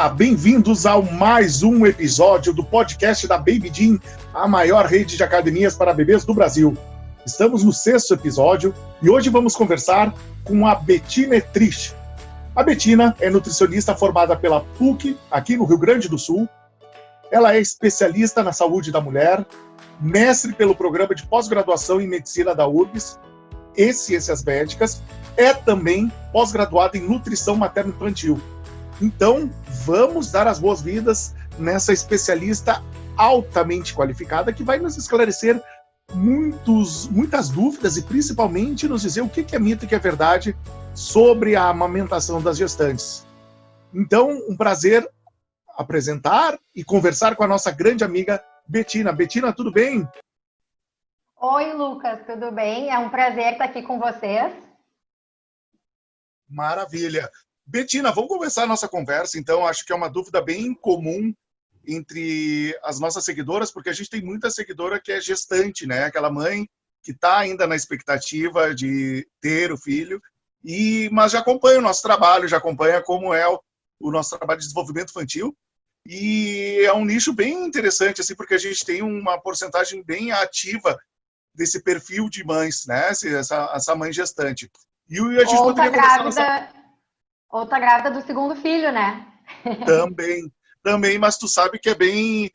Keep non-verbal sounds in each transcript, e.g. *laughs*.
Olá, bem-vindos ao mais um episódio do podcast da Baby Jean, a maior rede de academias para bebês do Brasil. Estamos no sexto episódio e hoje vamos conversar com a Betina Etrich. A Betina é nutricionista formada pela PUC, aqui no Rio Grande do Sul. Ela é especialista na saúde da mulher, mestre pelo programa de pós-graduação em medicina da URBS e ciências médicas, é também pós-graduada em nutrição materno-infantil. Então, vamos dar as boas-vindas nessa especialista altamente qualificada que vai nos esclarecer muitos, muitas dúvidas e principalmente nos dizer o que é mito e o que é verdade sobre a amamentação das gestantes. Então, um prazer apresentar e conversar com a nossa grande amiga Betina. Betina, tudo bem? Oi, Lucas, tudo bem? É um prazer estar aqui com vocês. Maravilha. Betina, vamos começar a nossa conversa, então. Acho que é uma dúvida bem comum entre as nossas seguidoras, porque a gente tem muita seguidora que é gestante, né? Aquela mãe que está ainda na expectativa de ter o filho, e mas já acompanha o nosso trabalho, já acompanha como é o, o nosso trabalho de desenvolvimento infantil, e é um nicho bem interessante, assim, porque a gente tem uma porcentagem bem ativa desse perfil de mães, né? Essa, essa mãe gestante. E a gente grávida, nossa... ou tá grávida do segundo filho, né? Também, também, mas tu sabe que é bem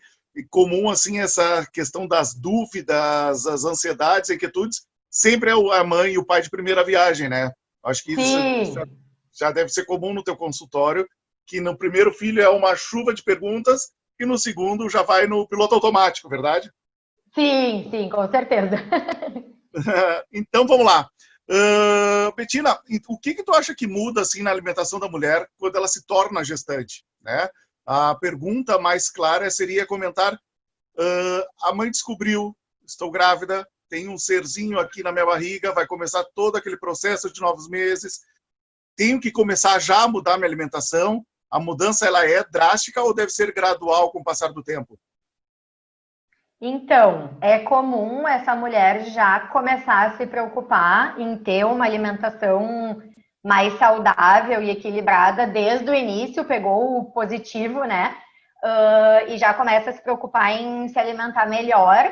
comum assim essa questão das dúvidas, as ansiedades, inquietudes, sempre é a mãe e o pai de primeira viagem, né? Acho que isso já, já deve ser comum no teu consultório, que no primeiro filho é uma chuva de perguntas e no segundo já vai no piloto automático, verdade? Sim, sim, com certeza. *laughs* *laughs* então vamos lá. Betina, o que que tu acha que muda assim na alimentação da mulher quando ela se torna gestante, né? A pergunta mais clara seria comentar: uh, a mãe descobriu, estou grávida, tem um serzinho aqui na minha barriga, vai começar todo aquele processo de novos meses. Tenho que começar já a mudar minha alimentação. A mudança ela é drástica ou deve ser gradual com o passar do tempo? Então, é comum essa mulher já começar a se preocupar em ter uma alimentação mais saudável e equilibrada desde o início, pegou o positivo, né? Uh, e já começa a se preocupar em se alimentar melhor.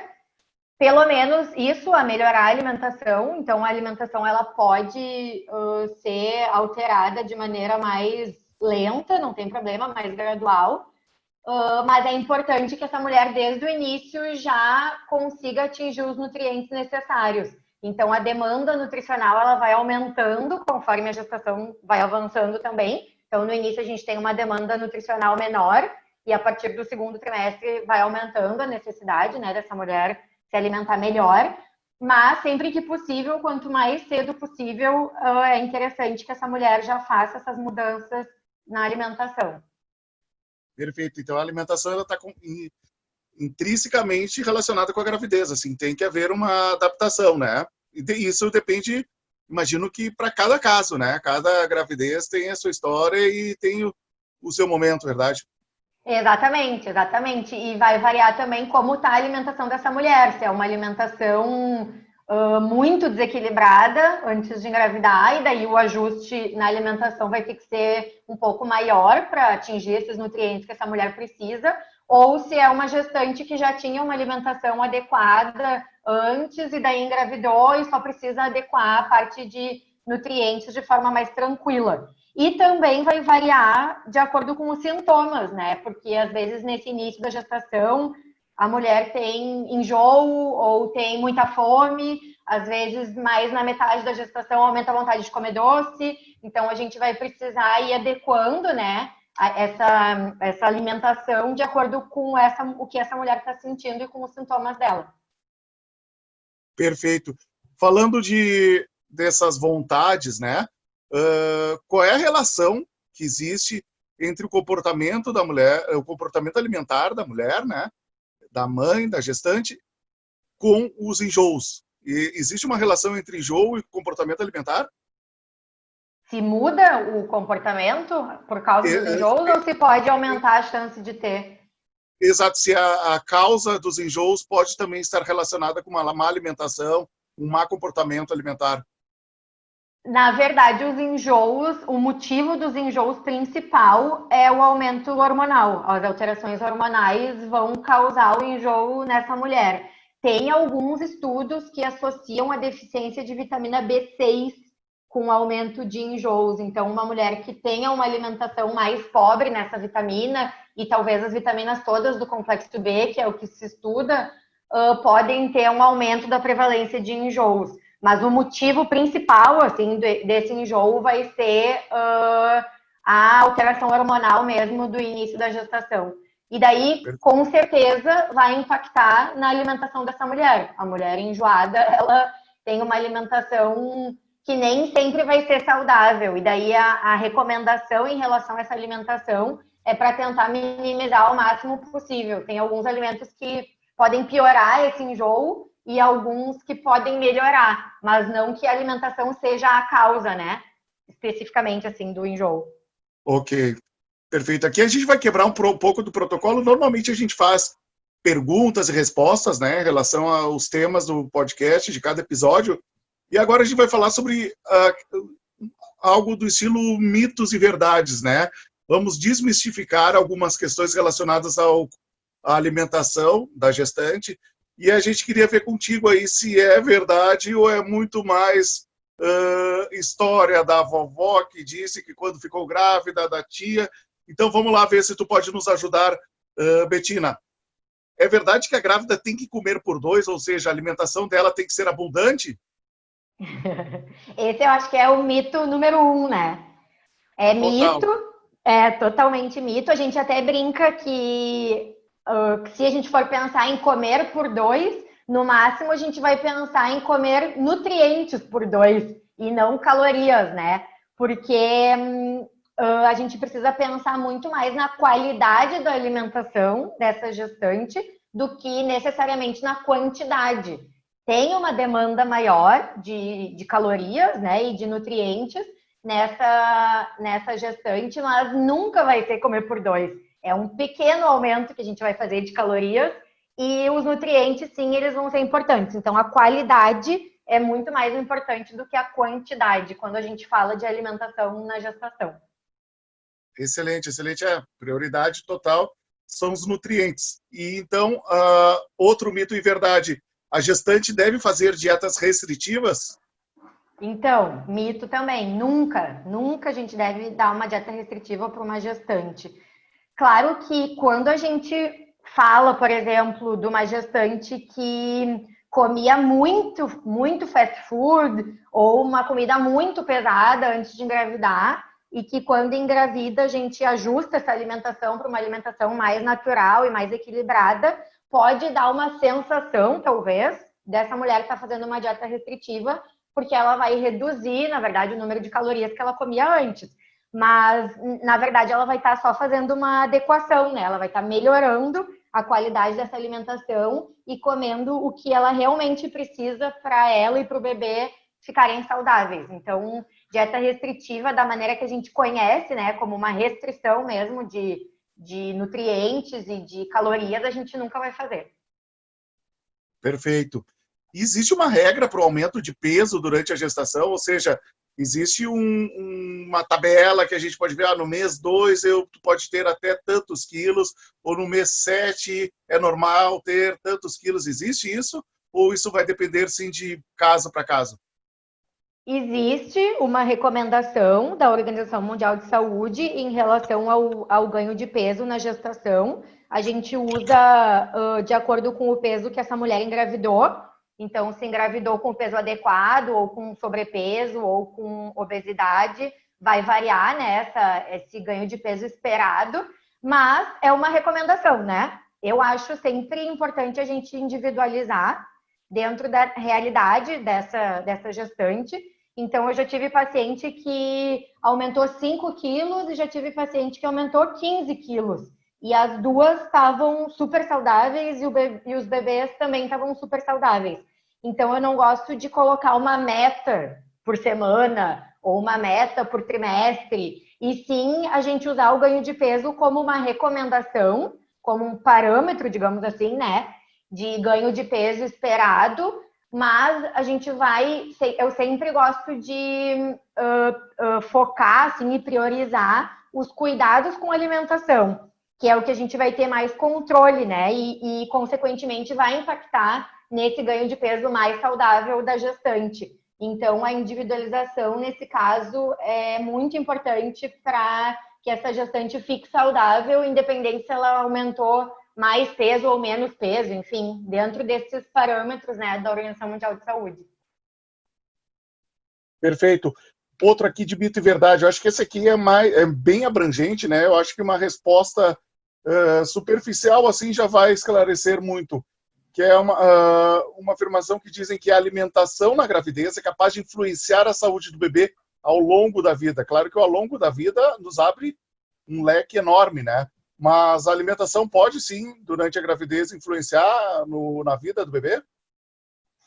Pelo menos isso, a melhorar a alimentação. Então, a alimentação ela pode uh, ser alterada de maneira mais lenta, não tem problema, mais gradual. Uh, mas é importante que essa mulher, desde o início, já consiga atingir os nutrientes necessários. Então, a demanda nutricional ela vai aumentando conforme a gestação vai avançando também. Então, no início, a gente tem uma demanda nutricional menor, e a partir do segundo trimestre vai aumentando a necessidade né, dessa mulher se alimentar melhor. Mas, sempre que possível, quanto mais cedo possível, é interessante que essa mulher já faça essas mudanças na alimentação. Perfeito. Então, a alimentação está intrinsecamente relacionada com a gravidez, assim, tem que haver uma adaptação, né? E isso depende, imagino que para cada caso, né? Cada gravidez tem a sua história e tem o, o seu momento, verdade? Exatamente, exatamente. E vai variar também como está a alimentação dessa mulher, se é uma alimentação uh, muito desequilibrada antes de engravidar, e daí o ajuste na alimentação vai ter que ser um pouco maior para atingir esses nutrientes que essa mulher precisa, ou se é uma gestante que já tinha uma alimentação adequada antes e daí engravidou e só precisa adequar a parte de nutrientes de forma mais tranquila. E também vai variar de acordo com os sintomas, né? Porque às vezes nesse início da gestação a mulher tem enjoo ou tem muita fome, às vezes mais na metade da gestação aumenta a vontade de comer doce, então a gente vai precisar ir adequando, né? essa, essa alimentação de acordo com essa, o que essa mulher está sentindo e com os sintomas dela. Perfeito. Falando de dessas vontades, né? Uh, qual é a relação que existe entre o comportamento da mulher, o comportamento alimentar da mulher, né? Da mãe, da gestante, com os enjoos? E existe uma relação entre enjoo e comportamento alimentar? se muda o comportamento por causa dos é, enjoos é, ou se pode aumentar a chance de ter? Exato, se a, a, causa dos enjoos pode também estar relacionada com uma má alimentação, um má comportamento alimentar. Na verdade, os enjoos, o motivo dos enjoos principal é o aumento hormonal. As alterações hormonais vão causar o enjoo nessa mulher. Tem alguns estudos que associam a deficiência de vitamina B6 com aumento de enjoos. Então, uma mulher que tenha uma alimentação mais pobre nessa vitamina, e talvez as vitaminas todas do complexo B, que é o que se estuda, uh, podem ter um aumento da prevalência de enjoos. Mas o motivo principal, assim, desse enjoo vai ser uh, a alteração hormonal mesmo do início da gestação. E daí, com certeza, vai impactar na alimentação dessa mulher. A mulher enjoada, *laughs* ela tem uma alimentação que nem sempre vai ser saudável. E daí a, a recomendação em relação a essa alimentação é para tentar minimizar o máximo possível. Tem alguns alimentos que podem piorar esse enjoo e alguns que podem melhorar, mas não que a alimentação seja a causa, né? Especificamente assim do enjoo. Ok, perfeito. Aqui a gente vai quebrar um, pouco do protocolo. Normalmente a gente faz perguntas e respostas, né, em relação aos temas do podcast de cada episódio. E agora a gente vai falar sobre uh, algo do estilo mitos e verdades, né? Vamos desmistificar algumas questões relacionadas ao, à alimentação da gestante. E a gente queria ver contigo aí se é verdade ou é muito mais uh, história da vovó que disse que quando ficou grávida, da tia. Então vamos lá ver se tu pode nos ajudar, uh, Betina. É verdade que a grávida tem que comer por dois, ou seja, a alimentação dela tem que ser abundante? *laughs* Esse eu acho que é o mito número um, né? É Total. mito, é totalmente mito. A gente até brinca que uh, se a gente for pensar em comer por dois, no máximo a gente vai pensar em comer nutrientes por dois e não calorias, né? Porque uh, a gente precisa pensar muito mais na qualidade da alimentação dessa gestante do que necessariamente na quantidade tem uma demanda maior de, de calorias né, e de nutrientes nessa, nessa gestante, mas nunca vai ser comer por dois. É um pequeno aumento que a gente vai fazer de calorias e os nutrientes, sim, eles vão ser importantes. Então, a qualidade é muito mais importante do que a quantidade quando a gente fala de alimentação na gestação. Excelente, excelente. É, prioridade total são os nutrientes. E então, uh, outro mito e verdade a gestante deve fazer dietas restritivas? Então, mito também. Nunca, nunca a gente deve dar uma dieta restritiva para uma gestante. Claro que quando a gente fala, por exemplo, de uma gestante que comia muito, muito fast food ou uma comida muito pesada antes de engravidar e que quando engravida a gente ajusta essa alimentação para uma alimentação mais natural e mais equilibrada, pode dar uma sensação, talvez, dessa mulher que está fazendo uma dieta restritiva, porque ela vai reduzir, na verdade, o número de calorias que ela comia antes. Mas, na verdade, ela vai estar só fazendo uma adequação, né? Ela vai estar melhorando a qualidade dessa alimentação e comendo o que ela realmente precisa para ela e para o bebê ficarem saudáveis. Então, dieta restritiva, da maneira que a gente conhece, né, como uma restrição mesmo de de nutrientes e de calorias a gente nunca vai fazer. Perfeito. Existe uma regra para o aumento de peso durante a gestação, ou seja, existe um, uma tabela que a gente pode ver, ah, no mês 2 eu pode ter até tantos quilos, ou no mês 7 é normal ter tantos quilos. Existe isso? Ou isso vai depender, sim, de caso para caso? Existe uma recomendação da Organização Mundial de Saúde em relação ao, ao ganho de peso na gestação. A gente usa uh, de acordo com o peso que essa mulher engravidou. Então, se engravidou com peso adequado, ou com sobrepeso, ou com obesidade, vai variar né, esse ganho de peso esperado, mas é uma recomendação, né? Eu acho sempre importante a gente individualizar dentro da realidade dessa, dessa gestante então, eu já tive paciente que aumentou 5 quilos e já tive paciente que aumentou 15 quilos. E as duas estavam super saudáveis e, e os bebês também estavam super saudáveis. Então, eu não gosto de colocar uma meta por semana ou uma meta por trimestre, e sim a gente usar o ganho de peso como uma recomendação, como um parâmetro, digamos assim, né, de ganho de peso esperado, mas a gente vai, eu sempre gosto de uh, uh, focar assim, e priorizar os cuidados com alimentação, que é o que a gente vai ter mais controle, né? E, e consequentemente vai impactar nesse ganho de peso mais saudável da gestante. Então, a individualização, nesse caso, é muito importante para que essa gestante fique saudável, independente se ela aumentou mais peso ou menos peso, enfim, dentro desses parâmetros né, da Organização Mundial de Saúde. Perfeito. Outro aqui de mito e verdade. Eu acho que esse aqui é, mais, é bem abrangente, né? Eu acho que uma resposta uh, superficial assim já vai esclarecer muito. Que é uma, uh, uma afirmação que dizem que a alimentação na gravidez é capaz de influenciar a saúde do bebê ao longo da vida. Claro que ao longo da vida nos abre um leque enorme, né? Mas a alimentação pode sim, durante a gravidez, influenciar no, na vida do bebê?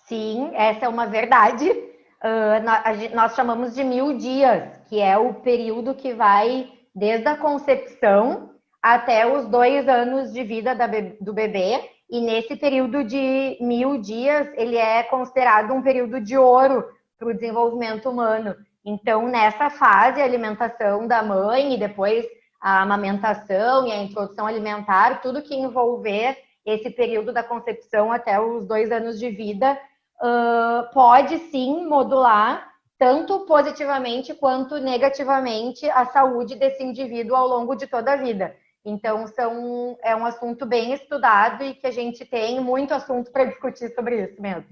Sim, essa é uma verdade. Uh, nós chamamos de mil dias, que é o período que vai desde a concepção até os dois anos de vida do bebê. E nesse período de mil dias, ele é considerado um período de ouro para o desenvolvimento humano. Então, nessa fase, a alimentação da mãe e depois a amamentação e a introdução alimentar, tudo que envolver esse período da concepção até os dois anos de vida, uh, pode sim modular tanto positivamente quanto negativamente a saúde desse indivíduo ao longo de toda a vida. Então, são, é um assunto bem estudado e que a gente tem muito assunto para discutir sobre isso mesmo.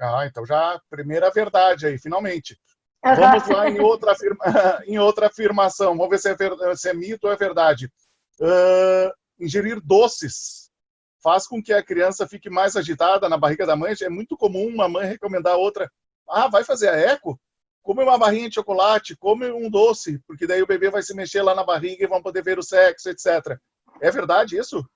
Ah, então já primeira verdade aí, finalmente. Vamos lá em outra, afirma, *laughs* em outra afirmação. Vamos ver se é, ver, se é mito ou é verdade. Uh, ingerir doces faz com que a criança fique mais agitada na barriga da mãe. É muito comum uma mãe recomendar a outra: ah, vai fazer a eco? Come uma barrinha de chocolate, come um doce, porque daí o bebê vai se mexer lá na barriga e vão poder ver o sexo, etc. É verdade isso?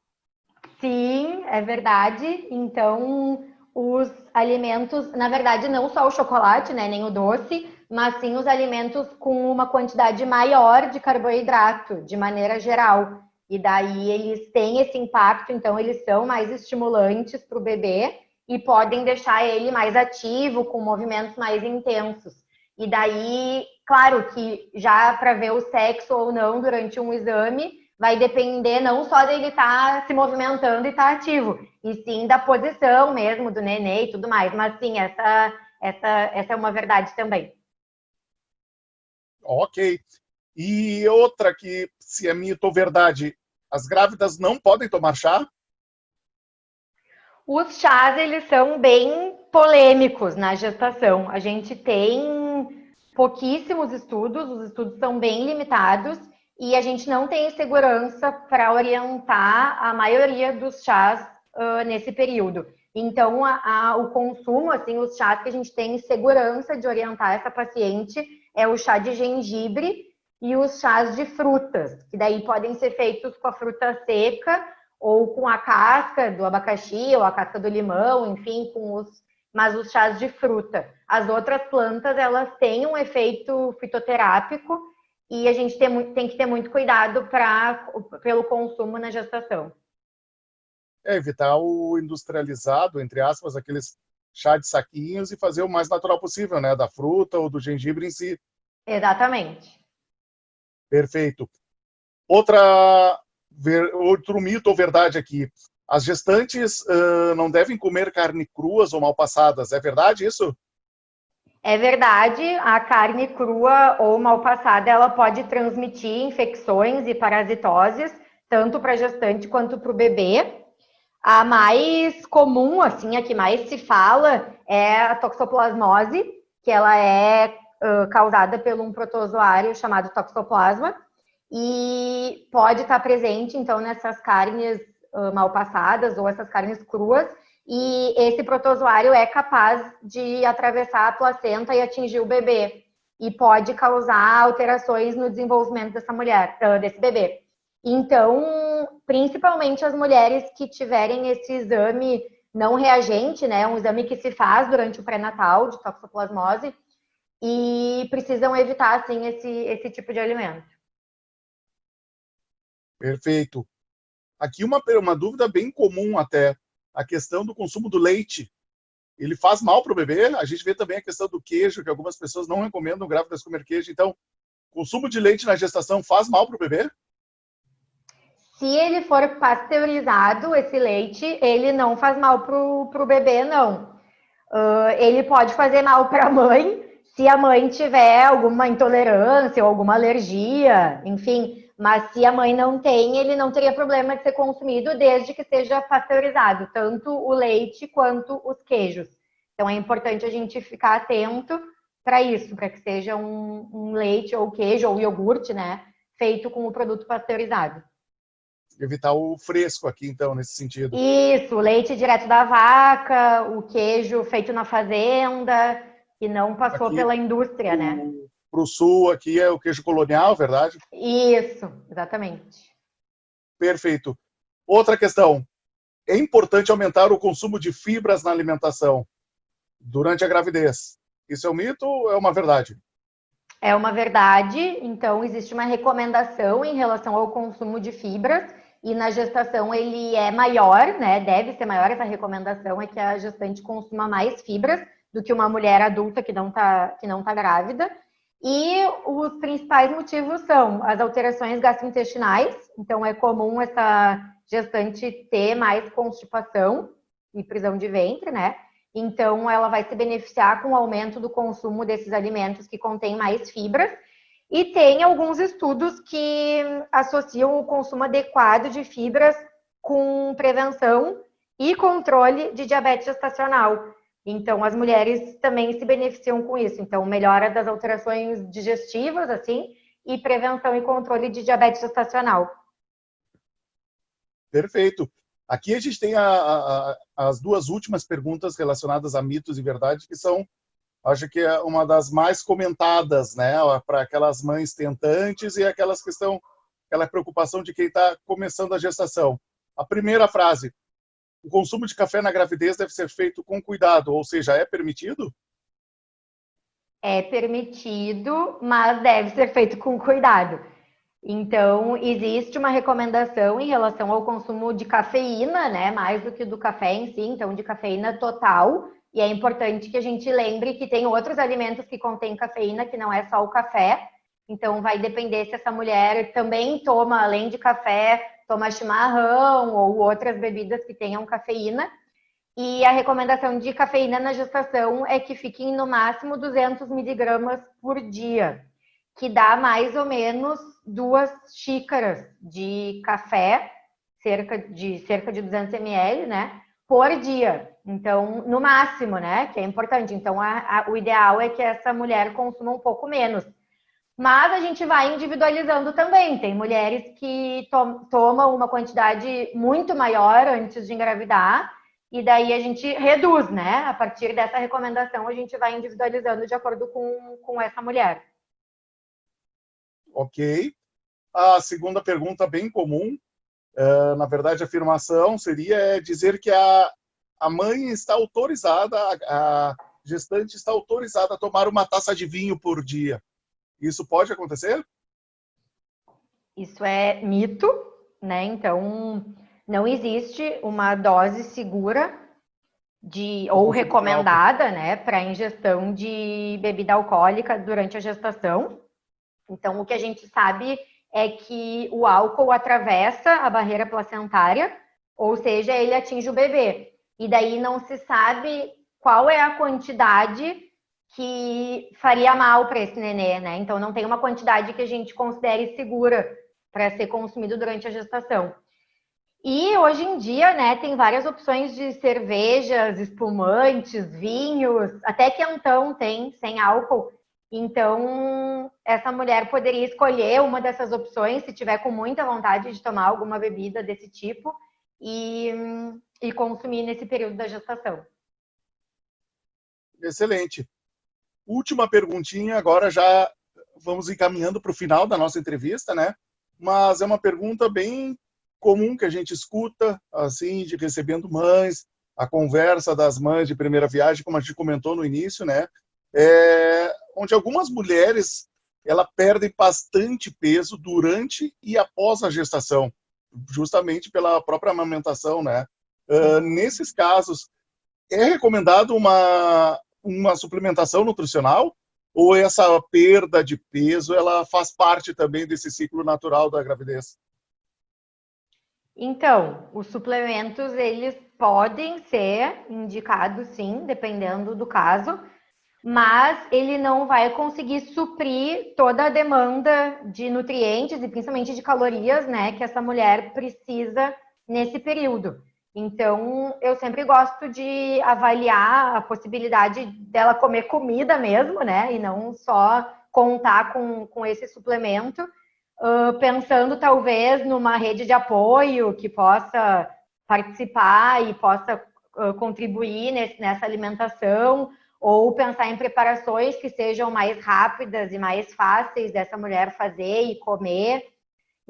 Sim, é verdade. Então, os alimentos, na verdade, não só o chocolate, né, nem o doce, mas sim os alimentos com uma quantidade maior de carboidrato, de maneira geral. E daí eles têm esse impacto, então eles são mais estimulantes para o bebê e podem deixar ele mais ativo, com movimentos mais intensos. E daí, claro que já para ver o sexo ou não durante um exame, vai depender não só dele estar tá se movimentando e estar tá ativo, e sim da posição mesmo do nenê e tudo mais. Mas sim, essa, essa, essa é uma verdade também. Ok. E outra que, se é mito ou verdade, as grávidas não podem tomar chá? Os chás, eles são bem polêmicos na gestação. A gente tem pouquíssimos estudos, os estudos são bem limitados e a gente não tem segurança para orientar a maioria dos chás uh, nesse período. Então, a, a, o consumo, assim, os chás que a gente tem segurança de orientar essa paciente é o chá de gengibre e os chás de frutas, que daí podem ser feitos com a fruta seca ou com a casca do abacaxi ou a casca do limão, enfim, com os mas os chás de fruta. As outras plantas, elas têm um efeito fitoterápico e a gente tem, tem que ter muito cuidado pra, pelo consumo na gestação. É, evitar o industrializado, entre aspas, aqueles chá de saquinhos e fazer o mais natural possível, né? Da fruta ou do gengibre em si. Exatamente. Perfeito. Outra, ver, outro mito ou verdade aqui. As gestantes uh, não devem comer carne cruas ou mal passadas. É verdade isso? É verdade, a carne crua ou mal passada, ela pode transmitir infecções e parasitoses, tanto para a gestante quanto para o bebê. A mais comum, assim, a que mais se fala é a toxoplasmose, que ela é uh, causada por um protozoário chamado toxoplasma e pode estar presente, então, nessas carnes uh, mal passadas ou essas carnes cruas. E esse protozoário é capaz de atravessar a placenta e atingir o bebê e pode causar alterações no desenvolvimento dessa mulher, desse bebê. Então, principalmente as mulheres que tiverem esse exame não reagente, né, um exame que se faz durante o pré-natal de toxoplasmose, e precisam evitar, assim, esse, esse tipo de alimento. Perfeito. Aqui uma, uma dúvida bem comum até, a questão do consumo do leite. Ele faz mal para o bebê? A gente vê também a questão do queijo, que algumas pessoas não recomendam grávidas comer queijo. Então, consumo de leite na gestação faz mal para o bebê? Se ele for pasteurizado, esse leite, ele não faz mal para o bebê, não. Uh, ele pode fazer mal *laughs* para a mãe, se a mãe tiver alguma intolerância ou alguma alergia, enfim. Mas se a mãe não tem, ele não teria problema de ser consumido desde que seja pasteurizado, tanto o leite quanto os queijos. Então é importante a gente ficar atento para isso, para que seja um, um, leite ou queijo ou iogurte, né, feito com o produto pasteurizado. Evitar o fresco aqui, então, nesse sentido. Isso, o leite direto da vaca, o queijo feito na fazenda, que não passou aqui, pela indústria, né? Para o sul, aqui é o queijo colonial, verdade? Isso, exatamente. Perfeito. Outra questão. É importante aumentar o consumo de fibras na alimentação durante a gravidez. Isso é um mito ou é uma verdade? É uma verdade. Então, existe uma recomendação em relação ao consumo de fibras e na gestação ele é maior, né? Deve ser maior. Essa recomendação é que a gestante consuma mais fibras do que uma mulher adulta que não está que não tá grávida. E os principais motivos são as alterações gastrointestinais, então é comum essa gestante ter mais constipação e prisão de ventre, né? Então ela vai se beneficiar com o aumento do consumo desses alimentos que contêm mais fibras. E tem alguns estudos que associam o consumo adequado de fibras com prevenção e controle de diabetes gestacional. Então, as mulheres também se beneficiam com isso. Então, melhora das alterações digestivas, assim, e prevenção e controle de diabetes gestacional. Perfeito. Aqui a gente tem a, a, as duas últimas perguntas relacionadas a mitos e verdades, que são, acho que é uma das mais comentadas, né, para aquelas mães tentantes e aquelas que estão, aquela preocupação de quem está começando a gestação. A primeira frase: o consumo de café na gravidez deve ser feito com cuidado, ou seja, é permitido? É permitido, mas deve ser feito com cuidado. Então, existe uma recomendação em relação ao consumo de cafeína, né? Mais do que do café em si, então de cafeína total. E é importante que a gente lembre que tem outros alimentos que contêm cafeína, que não é só o café. Então, vai depender se essa mulher também toma, além de café, toma chimarrão ou outras bebidas que tenham cafeína. E a recomendação de cafeína na gestação é que fiquem no máximo 200 miligramas por dia, que dá mais ou menos duas xícaras de café, cerca de cerca de 200 ml, né, por dia. Então, no máximo, né, que é importante. Então, a, a, o ideal é que essa mulher consuma um pouco menos. Mas a gente vai individualizando também. Tem mulheres que to tomam uma quantidade muito maior antes de engravidar, e daí a gente reduz, né? A partir dessa recomendação, a gente vai individualizando de acordo com, com essa mulher. Ok. A segunda pergunta, bem comum, uh, na verdade, a afirmação seria dizer que a, a mãe está autorizada, a, a gestante está autorizada a tomar uma taça de vinho por dia. Isso pode acontecer? Isso é mito, né? Então, não existe uma dose segura de ou recomendada, né, para ingestão de bebida alcoólica durante a gestação. Então, o que a gente sabe é que o álcool atravessa a barreira placentária, ou seja, ele atinge o bebê. E daí não se sabe qual é a quantidade que faria mal para esse nenê, né? Então não tem uma quantidade que a gente considere segura para ser consumido durante a gestação. E hoje em dia, né, tem várias opções de cervejas, espumantes, vinhos, até quentão tem, sem álcool. Então, essa mulher poderia escolher uma dessas opções se tiver com muita vontade de tomar alguma bebida desse tipo e, e consumir nesse período da gestação. Excelente última perguntinha, agora já vamos encaminhando para o final da nossa entrevista, né? Mas é uma pergunta bem comum que a gente escuta, assim, de recebendo mães, a conversa das mães de primeira viagem, como a gente comentou no início, né? É onde algumas mulheres ela perdem bastante peso durante e após a gestação, justamente pela própria amamentação, né? Uh, nesses casos, é recomendado uma, uma suplementação nutricional ou essa perda de peso ela faz parte também desse ciclo natural da gravidez? Então, os suplementos eles podem ser indicados sim, dependendo do caso, mas ele não vai conseguir suprir toda a demanda de nutrientes e principalmente de calorias, né, que essa mulher precisa nesse período. Então, eu sempre gosto de avaliar a possibilidade dela comer comida mesmo, né, e não só contar com, com esse suplemento, uh, pensando talvez numa rede de apoio que possa participar e possa uh, contribuir nesse, nessa alimentação, ou pensar em preparações que sejam mais rápidas e mais fáceis dessa mulher fazer e comer.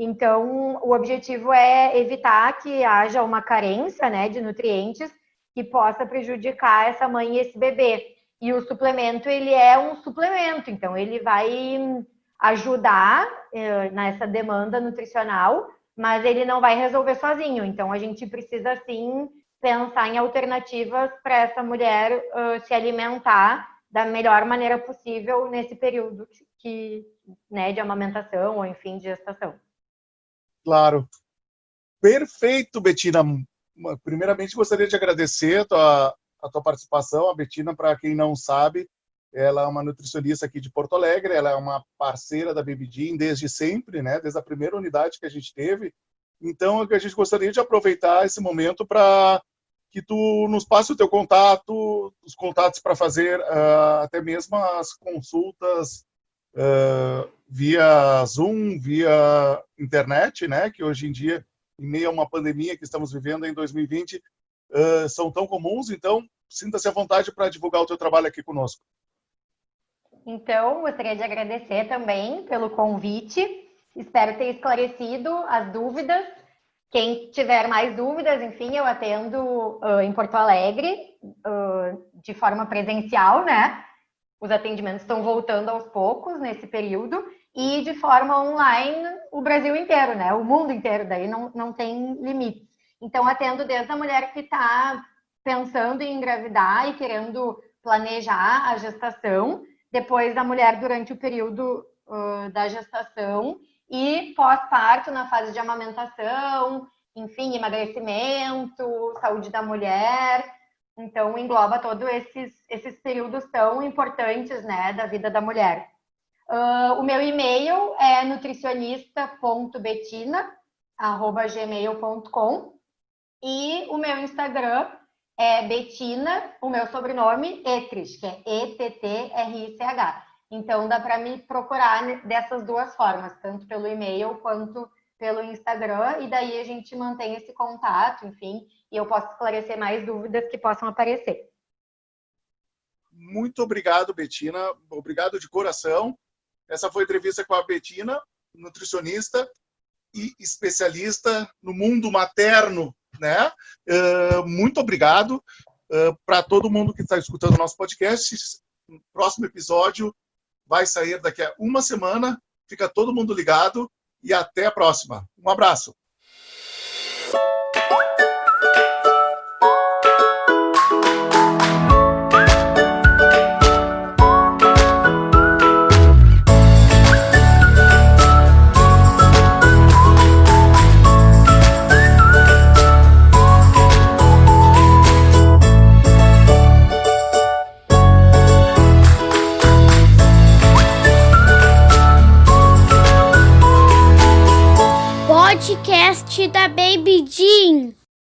Então, o objetivo é evitar que haja uma carência né, de nutrientes que possa prejudicar essa mãe e esse bebê. E o suplemento, ele é um suplemento, então ele vai ajudar eh, nessa demanda nutricional, mas ele não vai resolver sozinho. Então, a gente precisa, sim, pensar em alternativas para essa mulher uh, se alimentar da melhor maneira possível nesse período que, né, de amamentação ou enfim de gestação. Claro. Perfeito, Betina. Primeiramente, gostaria de agradecer a tua, a tua participação. A Betina, para quem não sabe, ela é uma nutricionista aqui de Porto Alegre, ela é uma parceira da Baby desde sempre, né? Desde a primeira unidade que a gente teve. Então, a gente gostaria de aproveitar esse momento para que tu nos passe o teu contato, os contatos para fazer uh, até mesmo as consultas uh, via Zoom, via internet, né? Que hoje em dia, em meio a uma pandemia que estamos vivendo em 2020, uh, são tão comuns. Então, sinta-se à vontade para divulgar o teu trabalho aqui conosco. Então, gostaria de agradecer também pelo convite. Espero ter esclarecido as dúvidas quem tiver mais dúvidas, enfim, eu atendo uh, em Porto Alegre uh, de forma presencial, né? Os atendimentos estão voltando aos poucos nesse período e de forma online o Brasil inteiro, né? O mundo inteiro, daí não, não tem limite. Então, atendo desde a mulher que está pensando em engravidar e querendo planejar a gestação, depois da mulher durante o período uh, da gestação e pós-parto na fase de amamentação, enfim, emagrecimento, saúde da mulher. Então, engloba todos esses, esses períodos tão importantes né, da vida da mulher. Uh, o meu e-mail é nutricionista.betina.gmail.com e o meu Instagram é Betina, o meu sobrenome, Etrich, que é E-T-T-R-I-C-H. Então, dá para me procurar dessas duas formas, tanto pelo e-mail quanto pelo Instagram, e daí a gente mantém esse contato, enfim, e eu posso esclarecer mais dúvidas que possam aparecer. Muito obrigado, Betina. Obrigado de coração. Essa foi a entrevista com a Betina, nutricionista e especialista no mundo materno, né? Uh, muito obrigado uh, para todo mundo que está escutando o nosso podcast. próximo episódio vai sair daqui a uma semana. Fica todo mundo ligado e até a próxima. Um abraço. da Baby Jean.